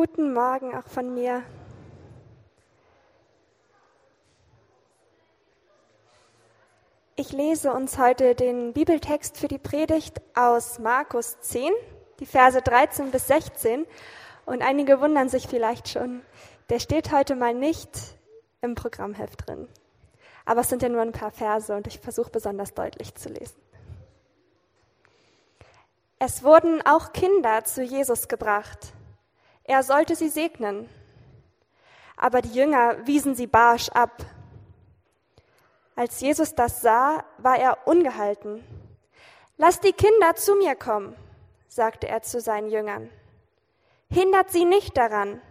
Guten Morgen auch von mir. Ich lese uns heute den Bibeltext für die Predigt aus Markus 10, die Verse 13 bis 16. Und einige wundern sich vielleicht schon, der steht heute mal nicht im Programmheft drin. Aber es sind ja nur ein paar Verse und ich versuche besonders deutlich zu lesen. Es wurden auch Kinder zu Jesus gebracht. Er sollte sie segnen. Aber die Jünger wiesen sie barsch ab. Als Jesus das sah, war er ungehalten. Lasst die Kinder zu mir kommen, sagte er zu seinen Jüngern. Hindert sie nicht daran,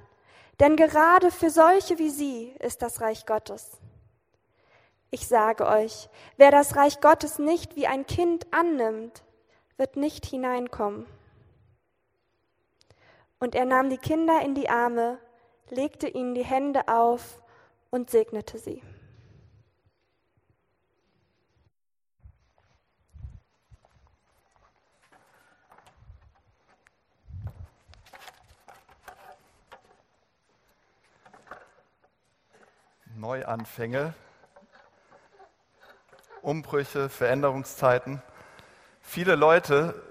denn gerade für solche wie sie ist das Reich Gottes. Ich sage euch, wer das Reich Gottes nicht wie ein Kind annimmt, wird nicht hineinkommen. Und er nahm die Kinder in die Arme, legte ihnen die Hände auf und segnete sie. Neuanfänge, Umbrüche, Veränderungszeiten. Viele Leute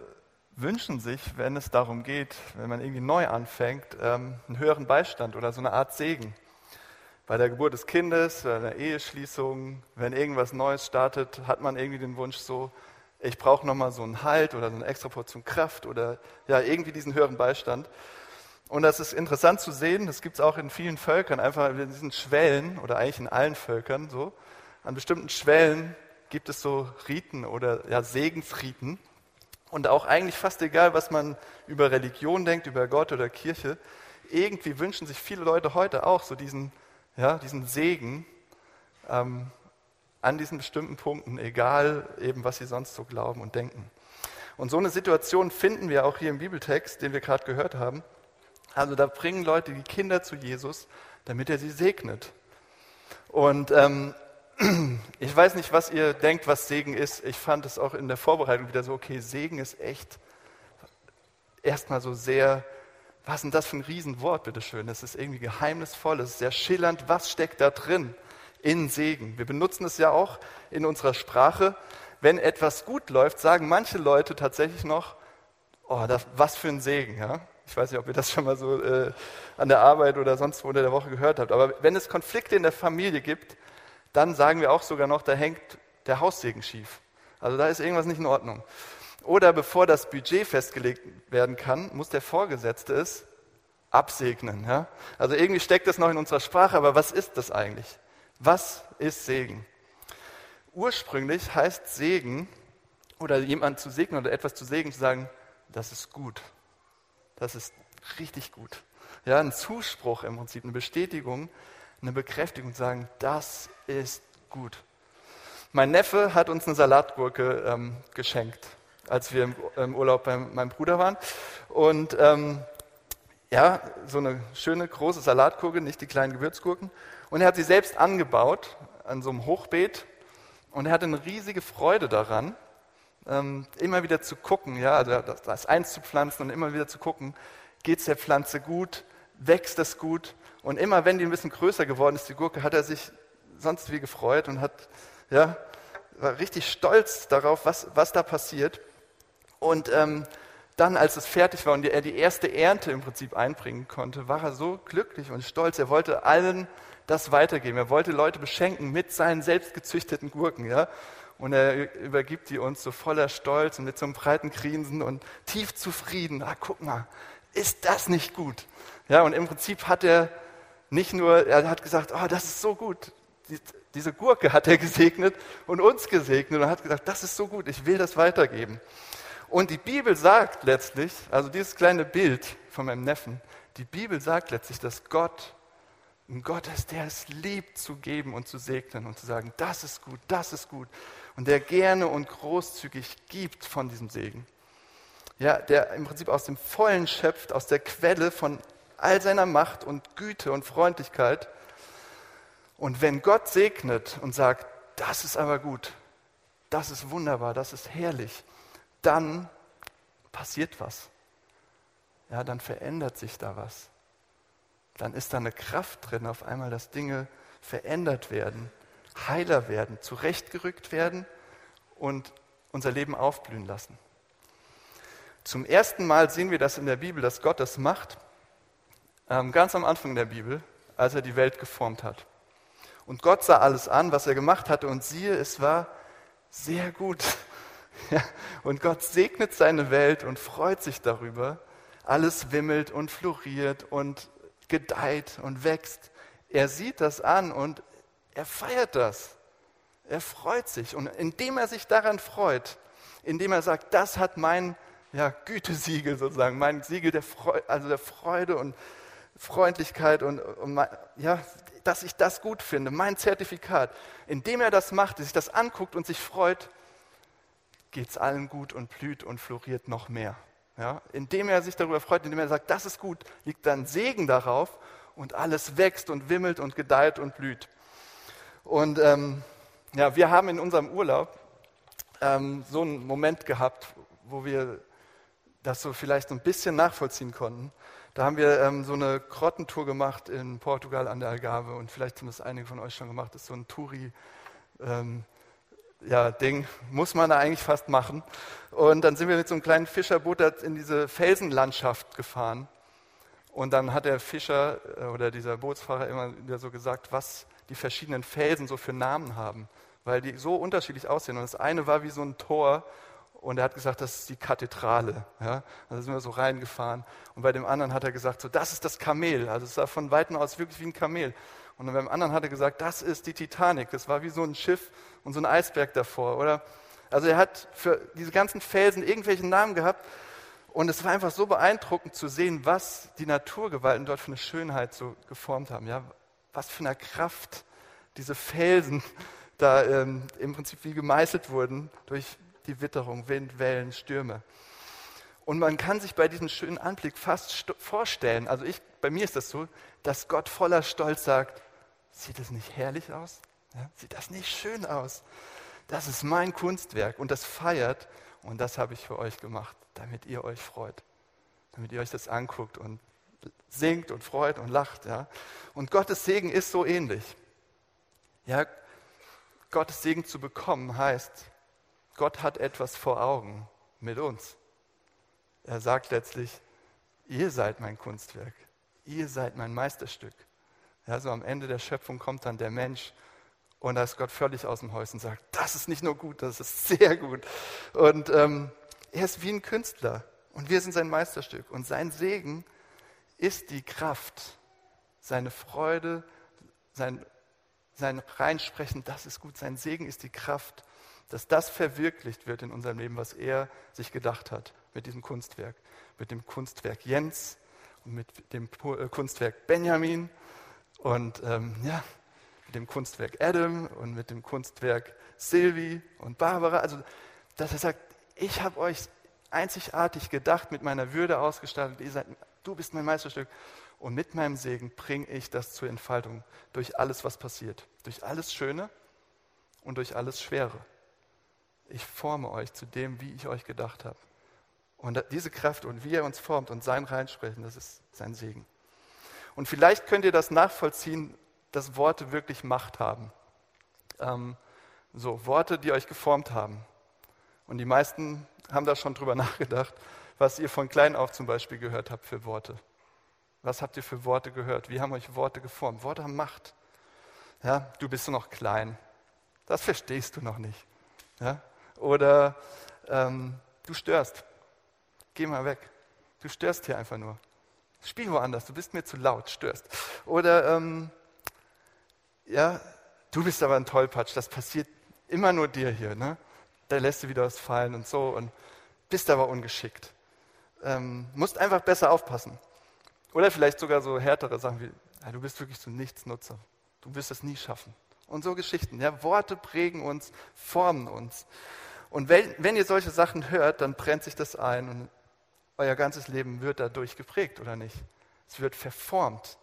wünschen sich, wenn es darum geht, wenn man irgendwie neu anfängt, ähm, einen höheren Beistand oder so eine Art Segen. Bei der Geburt des Kindes, bei der Eheschließung, wenn irgendwas Neues startet, hat man irgendwie den Wunsch so, ich brauche nochmal so einen Halt oder so eine extra Portion Kraft oder ja, irgendwie diesen höheren Beistand. Und das ist interessant zu sehen, das gibt es auch in vielen Völkern, einfach in diesen Schwellen oder eigentlich in allen Völkern so. An bestimmten Schwellen gibt es so Riten oder ja, Segensriten, und auch eigentlich fast egal, was man über Religion denkt, über Gott oder Kirche, irgendwie wünschen sich viele Leute heute auch so diesen, ja, diesen Segen ähm, an diesen bestimmten Punkten, egal eben, was sie sonst so glauben und denken. Und so eine Situation finden wir auch hier im Bibeltext, den wir gerade gehört haben. Also da bringen Leute die Kinder zu Jesus, damit er sie segnet. Und ähm, ich weiß nicht, was ihr denkt, was Segen ist. Ich fand es auch in der Vorbereitung wieder so, okay, Segen ist echt erstmal so sehr, was ist denn das für ein Riesenwort, bitteschön. Es ist irgendwie geheimnisvoll, es ist sehr schillernd. Was steckt da drin in Segen? Wir benutzen es ja auch in unserer Sprache. Wenn etwas gut läuft, sagen manche Leute tatsächlich noch, oh, das, was für ein Segen. Ja? Ich weiß nicht, ob ihr das schon mal so äh, an der Arbeit oder sonst wo unter der Woche gehört habt. Aber wenn es Konflikte in der Familie gibt, dann sagen wir auch sogar noch, da hängt der Haussegen schief. Also da ist irgendwas nicht in Ordnung. Oder bevor das Budget festgelegt werden kann, muss der Vorgesetzte es absegnen. Ja? Also irgendwie steckt das noch in unserer Sprache, aber was ist das eigentlich? Was ist Segen? Ursprünglich heißt Segen oder jemand zu segnen oder etwas zu segnen, zu sagen, das ist gut. Das ist richtig gut. Ja, ein Zuspruch im Prinzip, eine Bestätigung, eine Bekräftigung, sagen, das ist gut. Mein Neffe hat uns eine Salatgurke ähm, geschenkt, als wir im, im, Urlaub bei meinem Bruder waren. Und ähm, ja, so eine schöne große Salatgurke, nicht die kleinen Gewürzgurken. Und er hat sie selbst angebaut an so einem Hochbeet. Und er hatte eine riesige Freude daran, ähm, immer wieder zu gucken, ja, also das, das einzupflanzen und immer wieder zu gucken, geht es der Pflanze gut, wächst es gut. Und immer wenn die ein bisschen größer geworden ist, die Gurke, hat er sich sonst wie gefreut und hat, ja, war richtig stolz darauf, was, was da passiert. Und ähm, dann, als es fertig war und er die erste Ernte im Prinzip einbringen konnte, war er so glücklich und stolz. Er wollte allen das weitergeben. Er wollte Leute beschenken mit seinen selbstgezüchteten Gurken. Ja? Und er übergibt die uns so voller Stolz und mit so einem breiten Grinsen und tief zufrieden. Ah, guck mal, ist das nicht gut? Ja, und im Prinzip hat er nicht nur, er hat gesagt, oh, das ist so gut, diese Gurke hat er gesegnet und uns gesegnet und hat gesagt, das ist so gut, ich will das weitergeben. Und die Bibel sagt letztlich, also dieses kleine Bild von meinem Neffen, die Bibel sagt letztlich, dass Gott ein Gott ist, der es liebt zu geben und zu segnen und zu sagen, das ist gut, das ist gut. Und der gerne und großzügig gibt von diesem Segen. Ja, der im Prinzip aus dem Vollen schöpft, aus der Quelle von all seiner Macht und Güte und Freundlichkeit und wenn Gott segnet und sagt, das ist aber gut, das ist wunderbar, das ist herrlich, dann passiert was. Ja, dann verändert sich da was. dann ist da eine Kraft drin, auf einmal, dass Dinge verändert werden, heiler werden, zurechtgerückt werden und unser Leben aufblühen lassen. Zum ersten Mal sehen wir das in der Bibel, dass Gott das macht, ganz am Anfang der Bibel, als er die Welt geformt hat. Und Gott sah alles an, was er gemacht hatte, und siehe, es war sehr gut. Ja, und Gott segnet seine Welt und freut sich darüber. Alles wimmelt und floriert und gedeiht und wächst. Er sieht das an und er feiert das. Er freut sich. Und indem er sich daran freut, indem er sagt, das hat mein ja, Gütesiegel sozusagen, mein Siegel der Freude, also der Freude und Freundlichkeit und, und ja, dass ich das gut finde, mein Zertifikat. Indem er das macht, sich das anguckt und sich freut, geht es allen gut und blüht und floriert noch mehr. Ja, indem er sich darüber freut, indem er sagt, das ist gut, liegt dann Segen darauf und alles wächst und wimmelt und gedeiht und blüht. Und ähm, ja, wir haben in unserem Urlaub ähm, so einen Moment gehabt, wo wir das so vielleicht ein bisschen nachvollziehen konnten. Da haben wir ähm, so eine Grottentour gemacht in Portugal an der Algarve und vielleicht haben das einige von euch schon gemacht. Das ist so ein Touri, ähm, ja, Ding, muss man da eigentlich fast machen. Und dann sind wir mit so einem kleinen Fischerboot in diese Felsenlandschaft gefahren. Und dann hat der Fischer äh, oder dieser Bootsfahrer immer wieder so gesagt, was die verschiedenen Felsen so für Namen haben, weil die so unterschiedlich aussehen. Und das eine war wie so ein Tor und er hat gesagt, das ist die Kathedrale. Ja? Da sind wir so reingefahren. Und bei dem anderen hat er gesagt, so, das ist das Kamel. Also es sah von Weitem aus wirklich wie ein Kamel. Und beim anderen hat er gesagt, das ist die Titanic. Das war wie so ein Schiff und so ein Eisberg davor. Oder? Also er hat für diese ganzen Felsen irgendwelche Namen gehabt. Und es war einfach so beeindruckend zu sehen, was die Naturgewalten dort für eine Schönheit so geformt haben. Ja? Was für eine Kraft diese Felsen da ähm, im Prinzip wie gemeißelt wurden durch die Witterung, Wind, Wellen, Stürme. Und man kann sich bei diesem schönen Anblick fast vorstellen, also ich, bei mir ist das so, dass Gott voller Stolz sagt, Sieht es nicht herrlich aus? Ja? Sieht das nicht schön aus? Das ist mein Kunstwerk und das feiert und das habe ich für euch gemacht, damit ihr euch freut, damit ihr euch das anguckt und singt und freut und lacht. Ja? Und Gottes Segen ist so ähnlich. Ja, Gottes Segen zu bekommen heißt, Gott hat etwas vor Augen mit uns. Er sagt letztlich, ihr seid mein Kunstwerk, ihr seid mein Meisterstück. Ja, so am Ende der Schöpfung kommt dann der Mensch und da ist Gott völlig aus dem Häuschen und sagt, das ist nicht nur gut, das ist sehr gut. Und ähm, er ist wie ein Künstler und wir sind sein Meisterstück. Und sein Segen ist die Kraft, seine Freude, sein, sein Reinsprechen, das ist gut. Sein Segen ist die Kraft, dass das verwirklicht wird in unserem Leben, was er sich gedacht hat mit diesem Kunstwerk. Mit dem Kunstwerk Jens und mit dem äh, Kunstwerk Benjamin und ähm, ja, mit dem Kunstwerk Adam und mit dem Kunstwerk Sylvie und Barbara. Also, dass er sagt, ich habe euch einzigartig gedacht, mit meiner Würde ausgestattet. Ihr seid, du bist mein Meisterstück. Und mit meinem Segen bringe ich das zur Entfaltung durch alles, was passiert. Durch alles Schöne und durch alles Schwere. Ich forme euch zu dem, wie ich euch gedacht habe. Und diese Kraft und wie er uns formt und sein Reinsprechen, das ist sein Segen. Und vielleicht könnt ihr das nachvollziehen, dass Worte wirklich Macht haben. Ähm, so, Worte, die euch geformt haben. Und die meisten haben da schon drüber nachgedacht, was ihr von klein auf zum Beispiel gehört habt für Worte. Was habt ihr für Worte gehört? Wie haben euch Worte geformt? Worte haben Macht. Ja, du bist noch klein. Das verstehst du noch nicht. Ja? Oder ähm, du störst. Geh mal weg. Du störst hier einfach nur. Spiel woanders, du bist mir zu laut, störst. Oder, ähm, ja, du bist aber ein Tollpatsch, das passiert immer nur dir hier, ne? Da lässt du wieder was fallen und so und bist aber ungeschickt. Ähm, musst einfach besser aufpassen. Oder vielleicht sogar so härtere Sachen wie, ja, du bist wirklich so ein Nichtsnutzer, du wirst es nie schaffen. Und so Geschichten. Ja, Worte prägen uns, formen uns. Und wenn, wenn ihr solche Sachen hört, dann brennt sich das ein und euer ganzes Leben wird dadurch geprägt, oder nicht? Es wird verformt.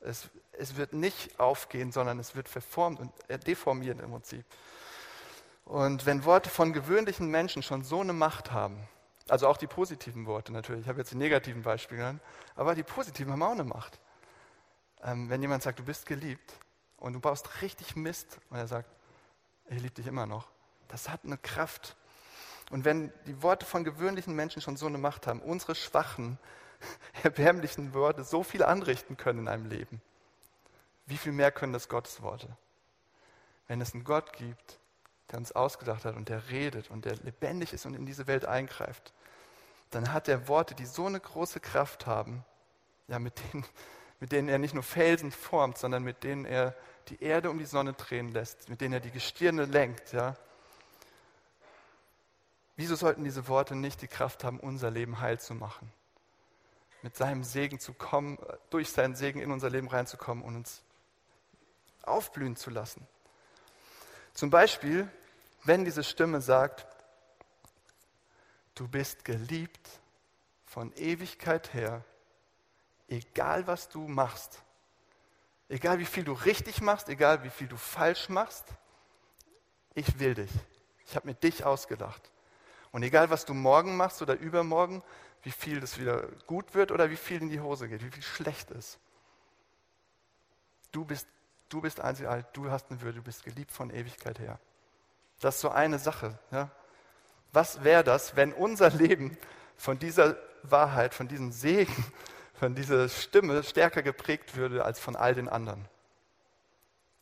Es, es wird nicht aufgehen, sondern es wird verformt und deformiert im Prinzip. Und wenn Worte von gewöhnlichen Menschen schon so eine Macht haben, also auch die positiven Worte natürlich, ich habe jetzt die negativen Beispiele genannt, aber die positiven haben auch eine Macht. ähm, wenn jemand sagt, du bist geliebt und du baust richtig Mist und er sagt, ich liebe dich immer noch, das hat eine Kraft. Und wenn die Worte von gewöhnlichen Menschen schon so eine Macht haben, unsere schwachen, erbärmlichen Worte so viel anrichten können in einem Leben, wie viel mehr können das Gottes Worte? Wenn es einen Gott gibt, der uns ausgedacht hat und der redet und der lebendig ist und in diese Welt eingreift, dann hat er Worte, die so eine große Kraft haben, ja, mit denen, mit denen er nicht nur Felsen formt, sondern mit denen er die Erde um die Sonne drehen lässt, mit denen er die Gestirne lenkt, ja. Wieso sollten diese Worte nicht die Kraft haben, unser Leben heil zu machen? Mit seinem Segen zu kommen, durch seinen Segen in unser Leben reinzukommen und uns aufblühen zu lassen. Zum Beispiel, wenn diese Stimme sagt, du bist geliebt von Ewigkeit her, egal was du machst, egal wie viel du richtig machst, egal wie viel du falsch machst, ich will dich. Ich habe mir dich ausgedacht. Und egal was du morgen machst oder übermorgen, wie viel das wieder gut wird oder wie viel in die Hose geht, wie viel schlecht ist. Du bist Du bist einzigartig, du hast eine Würde, du bist geliebt von Ewigkeit her. Das ist so eine Sache. Ja? Was wäre das, wenn unser Leben von dieser Wahrheit, von diesem Segen, von dieser Stimme stärker geprägt würde als von all den anderen?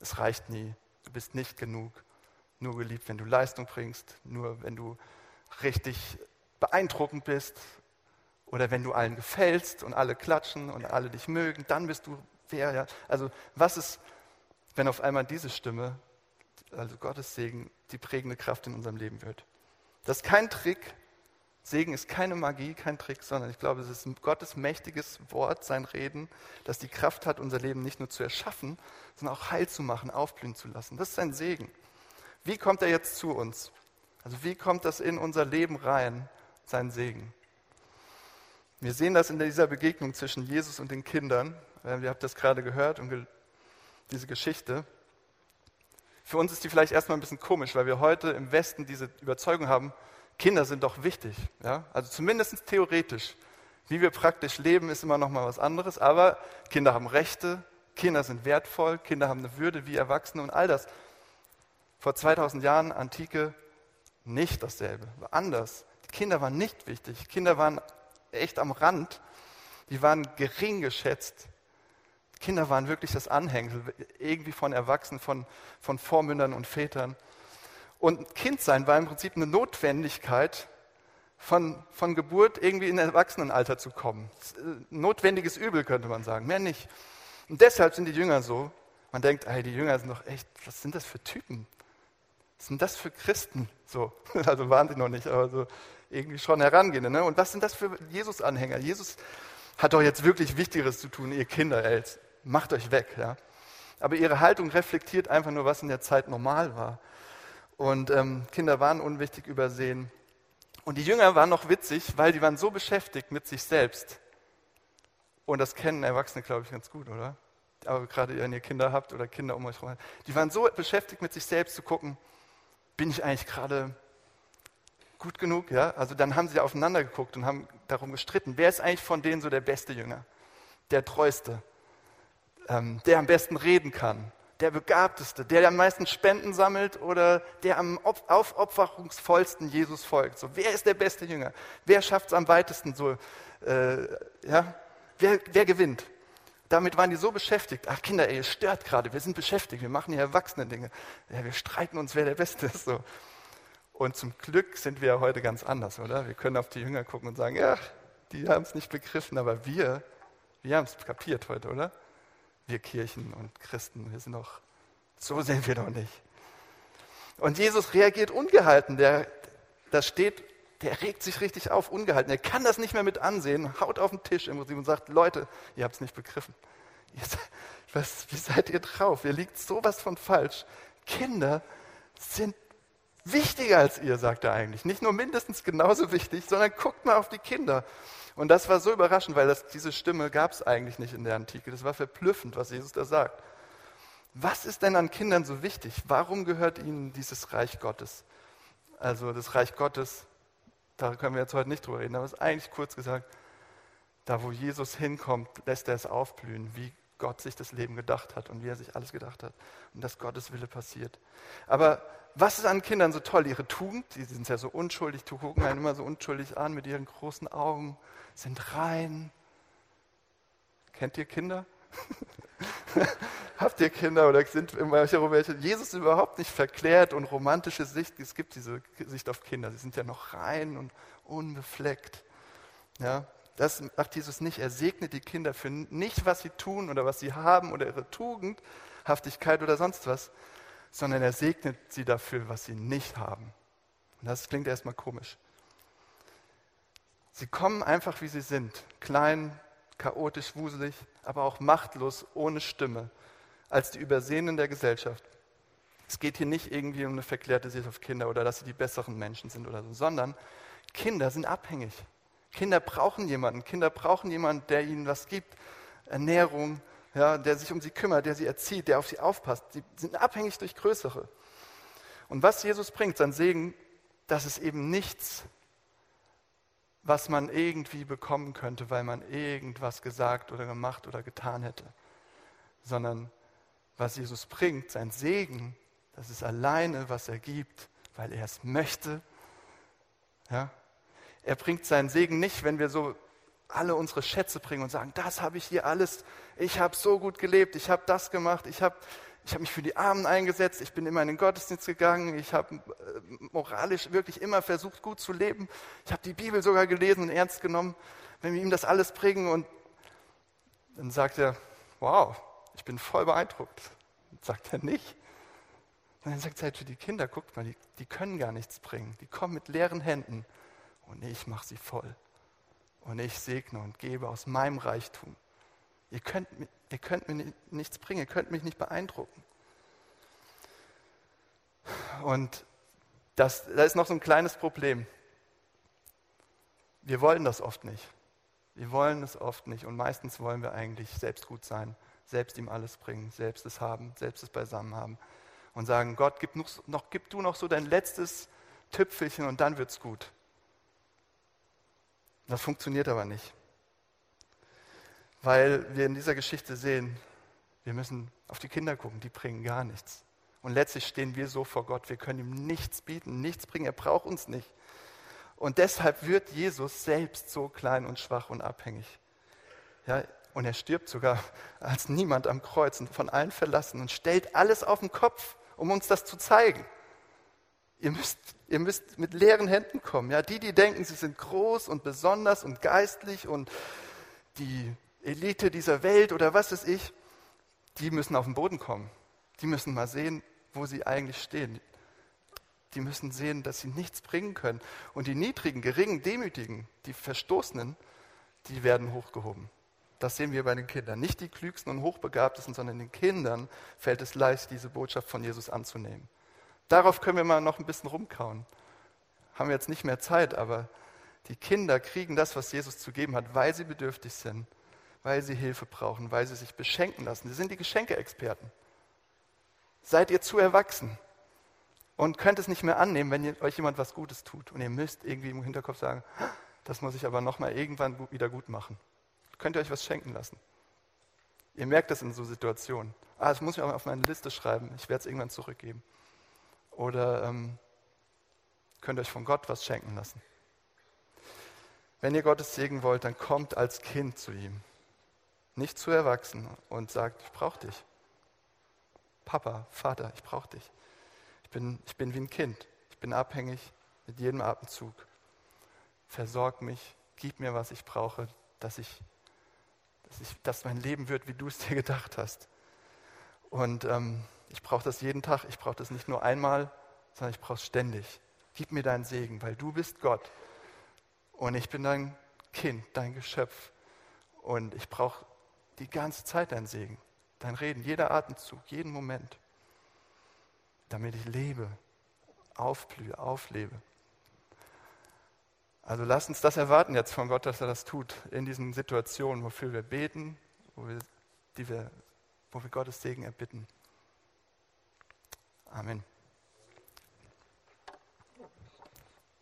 Es reicht nie. Du bist nicht genug. Nur geliebt, wenn du Leistung bringst, nur wenn du richtig beeindruckend bist oder wenn du allen gefällst und alle klatschen und alle dich mögen, dann bist du wer. Ja? Also was ist wenn auf einmal diese Stimme, also Gottes Segen, die prägende Kraft in unserem Leben wird. Das ist kein Trick. Segen ist keine Magie, kein Trick, sondern ich glaube, es ist Gottes mächtiges Wort, sein Reden, das die Kraft hat, unser Leben nicht nur zu erschaffen, sondern auch heil zu machen, aufblühen zu lassen. Das ist sein Segen. Wie kommt er jetzt zu uns? Also wie kommt das in unser Leben rein, sein Segen? Wir sehen das in dieser Begegnung zwischen Jesus und den Kindern. Ihr habt das gerade gehört und diese Geschichte. Für uns ist die vielleicht erstmal ein bisschen komisch, weil wir heute im Westen diese Überzeugung haben, Kinder sind doch wichtig. Ja? Also zumindest theoretisch. Wie wir praktisch leben, ist immer noch mal was anderes. Aber Kinder haben Rechte, Kinder sind wertvoll, Kinder haben eine Würde wie Erwachsene und all das. Vor 2000 Jahren, Antike, nicht dasselbe, war anders. Die Kinder waren nicht wichtig. Kinder waren echt am Rand. Die waren gering geschätzt. Kinder waren wirklich das Anhängsel, irgendwie von Erwachsenen, von, von Vormündern und Vätern. Und Kindsein war im Prinzip eine Notwendigkeit, von, von Geburt irgendwie in Erwachsenenalter zu kommen. Notwendiges Übel könnte man sagen, mehr nicht. Und deshalb sind die Jünger so. Man denkt, ey, die Jünger sind doch echt, was sind das für Typen? Was sind das für Christen? So, also waren sie noch nicht, aber so irgendwie schon herangehende. Ne? Und was sind das für Jesus-Anhänger? Jesus hat doch jetzt wirklich Wichtigeres zu tun, ihr Kinder, ey macht euch weg. Ja? Aber ihre Haltung reflektiert einfach nur, was in der Zeit normal war. Und ähm, Kinder waren unwichtig übersehen. Und die Jünger waren noch witzig, weil die waren so beschäftigt mit sich selbst. Und das kennen Erwachsene, glaube ich, ganz gut, oder? Aber gerade wenn ihr Kinder habt oder Kinder um euch herum. Die waren so beschäftigt mit sich selbst zu gucken, bin ich eigentlich gerade gut genug? Ja? Also dann haben sie aufeinander geguckt und haben darum gestritten, wer ist eigentlich von denen so der beste Jünger, der treueste, ähm, der am besten reden kann, der begabteste, der am meisten Spenden sammelt oder der am aufopferungsvollsten Jesus folgt. So, wer ist der beste Jünger? Wer schafft es am weitesten so? Äh, ja? wer, wer gewinnt? Damit waren die so beschäftigt. Ach Kinder, ey, ihr stört gerade. Wir sind beschäftigt. Wir machen hier erwachsene Dinge. Ja, wir streiten uns, wer der Beste ist. So. Und zum Glück sind wir ja heute ganz anders, oder? Wir können auf die Jünger gucken und sagen, ja, die haben es nicht begriffen, aber wir, wir haben es kapiert heute, oder? wir Kirchen und Christen, wir sind doch, so sind wir doch nicht. Und Jesus reagiert ungehalten, der, da steht, der regt sich richtig auf, ungehalten. Er kann das nicht mehr mit ansehen, haut auf den Tisch im Prinzip und sagt, Leute, ihr habt es nicht begriffen. Was, wie seid ihr drauf? Ihr liegt sowas von falsch. Kinder sind wichtiger als ihr, sagt er eigentlich. Nicht nur mindestens genauso wichtig, sondern guckt mal auf die Kinder. Und das war so überraschend, weil das, diese Stimme gab es eigentlich nicht in der Antike. Das war verblüffend, was Jesus da sagt. Was ist denn an Kindern so wichtig? Warum gehört ihnen dieses Reich Gottes? Also das Reich Gottes, da können wir jetzt heute nicht drüber reden, aber es ist eigentlich kurz gesagt, da wo Jesus hinkommt, lässt er es aufblühen, wie Gott sich das Leben gedacht hat und wie er sich alles gedacht hat und dass Gottes Wille passiert. Aber was ist an Kindern so toll? Ihre Tugend, die sind ja so unschuldig, die gucken einen immer so unschuldig an mit ihren großen Augen, sind rein. Kennt ihr Kinder? Habt ihr Kinder oder sind welche? Jesus ist überhaupt nicht verklärt und romantische Sicht. Es gibt diese Sicht auf Kinder. Sie sind ja noch rein und unbefleckt. Ja, das macht Jesus nicht. Er segnet die Kinder für nicht, was sie tun oder was sie haben oder ihre Tugendhaftigkeit oder sonst was, sondern er segnet sie dafür, was sie nicht haben. Und das klingt erstmal komisch. Sie kommen einfach, wie sie sind. Klein, chaotisch, wuselig, aber auch machtlos, ohne Stimme, als die Übersehenen der Gesellschaft. Es geht hier nicht irgendwie um eine verklärte Sicht auf Kinder oder dass sie die besseren Menschen sind oder so, sondern Kinder sind abhängig. Kinder brauchen jemanden. Kinder brauchen jemanden, der ihnen was gibt. Ernährung, ja, der sich um sie kümmert, der sie erzieht, der auf sie aufpasst. Sie sind abhängig durch Größere. Und was Jesus bringt, sein Segen, das ist eben nichts, was man irgendwie bekommen könnte, weil man irgendwas gesagt oder gemacht oder getan hätte, sondern was Jesus bringt, sein Segen, das ist alleine, was er gibt, weil er es möchte. Ja? Er bringt seinen Segen nicht, wenn wir so alle unsere Schätze bringen und sagen, das habe ich hier alles, ich habe so gut gelebt, ich habe das gemacht, ich habe ich habe mich für die Armen eingesetzt, ich bin immer in den Gottesdienst gegangen, ich habe äh, moralisch wirklich immer versucht, gut zu leben. Ich habe die Bibel sogar gelesen und ernst genommen. Wenn wir ihm das alles bringen und dann sagt er, wow, ich bin voll beeindruckt. sagt er nicht. Und dann sagt er halt für die Kinder, guckt mal, die, die können gar nichts bringen. Die kommen mit leeren Händen und ich mache sie voll. Und ich segne und gebe aus meinem Reichtum. Ihr könnt, ihr könnt mir nichts bringen, ihr könnt mich nicht beeindrucken. Und das, da ist noch so ein kleines Problem. Wir wollen das oft nicht. Wir wollen es oft nicht. Und meistens wollen wir eigentlich selbst gut sein, selbst ihm alles bringen, selbst es haben, selbst es beisammen haben. Und sagen, Gott, gib, noch, noch, gib du noch so dein letztes Tüpfelchen und dann wird's gut. Das funktioniert aber nicht weil wir in dieser Geschichte sehen, wir müssen auf die Kinder gucken, die bringen gar nichts. Und letztlich stehen wir so vor Gott, wir können ihm nichts bieten, nichts bringen, er braucht uns nicht. Und deshalb wird Jesus selbst so klein und schwach und abhängig. Ja, und er stirbt sogar als niemand am Kreuz und von allen verlassen und stellt alles auf den Kopf, um uns das zu zeigen. Ihr müsst, ihr müsst mit leeren Händen kommen. Ja, die, die denken, sie sind groß und besonders und geistlich und die Elite dieser Welt oder was weiß ich, die müssen auf den Boden kommen. Die müssen mal sehen, wo sie eigentlich stehen. Die müssen sehen, dass sie nichts bringen können. Und die niedrigen, geringen, demütigen, die Verstoßenen, die werden hochgehoben. Das sehen wir bei den Kindern. Nicht die klügsten und hochbegabtesten, sondern den Kindern fällt es leicht, diese Botschaft von Jesus anzunehmen. Darauf können wir mal noch ein bisschen rumkauen. Haben wir jetzt nicht mehr Zeit, aber die Kinder kriegen das, was Jesus zu geben hat, weil sie bedürftig sind weil sie Hilfe brauchen, weil sie sich beschenken lassen. Sie sind die Geschenkeexperten. Seid ihr zu erwachsen und könnt es nicht mehr annehmen, wenn euch jemand was Gutes tut. Und ihr müsst irgendwie im Hinterkopf sagen, das muss ich aber nochmal irgendwann wieder gut machen. Könnt ihr euch was schenken lassen. Ihr merkt das in so Situationen. Ah, das muss ich aber auf meine Liste schreiben. Ich werde es irgendwann zurückgeben. Oder ähm, könnt ihr euch von Gott was schenken lassen. Wenn ihr Gottes Segen wollt, dann kommt als Kind zu ihm nicht zu erwachsen und sagt, ich brauche dich. Papa, Vater, ich brauche dich. Ich bin, ich bin wie ein Kind. Ich bin abhängig mit jedem Atemzug. Versorg mich, gib mir, was ich brauche, dass, ich, dass, ich, dass mein Leben wird, wie du es dir gedacht hast. Und ähm, ich brauche das jeden Tag. Ich brauche das nicht nur einmal, sondern ich brauche es ständig. Gib mir deinen Segen, weil du bist Gott. Und ich bin dein Kind, dein Geschöpf. Und ich brauche die ganze Zeit dein Segen, dein Reden, jeder Atemzug, jeden Moment, damit ich lebe, aufblühe, auflebe. Also lasst uns das erwarten jetzt von Gott, dass er das tut in diesen Situationen, wofür wir beten, wo wir, die wir, wo wir Gottes Segen erbitten. Amen.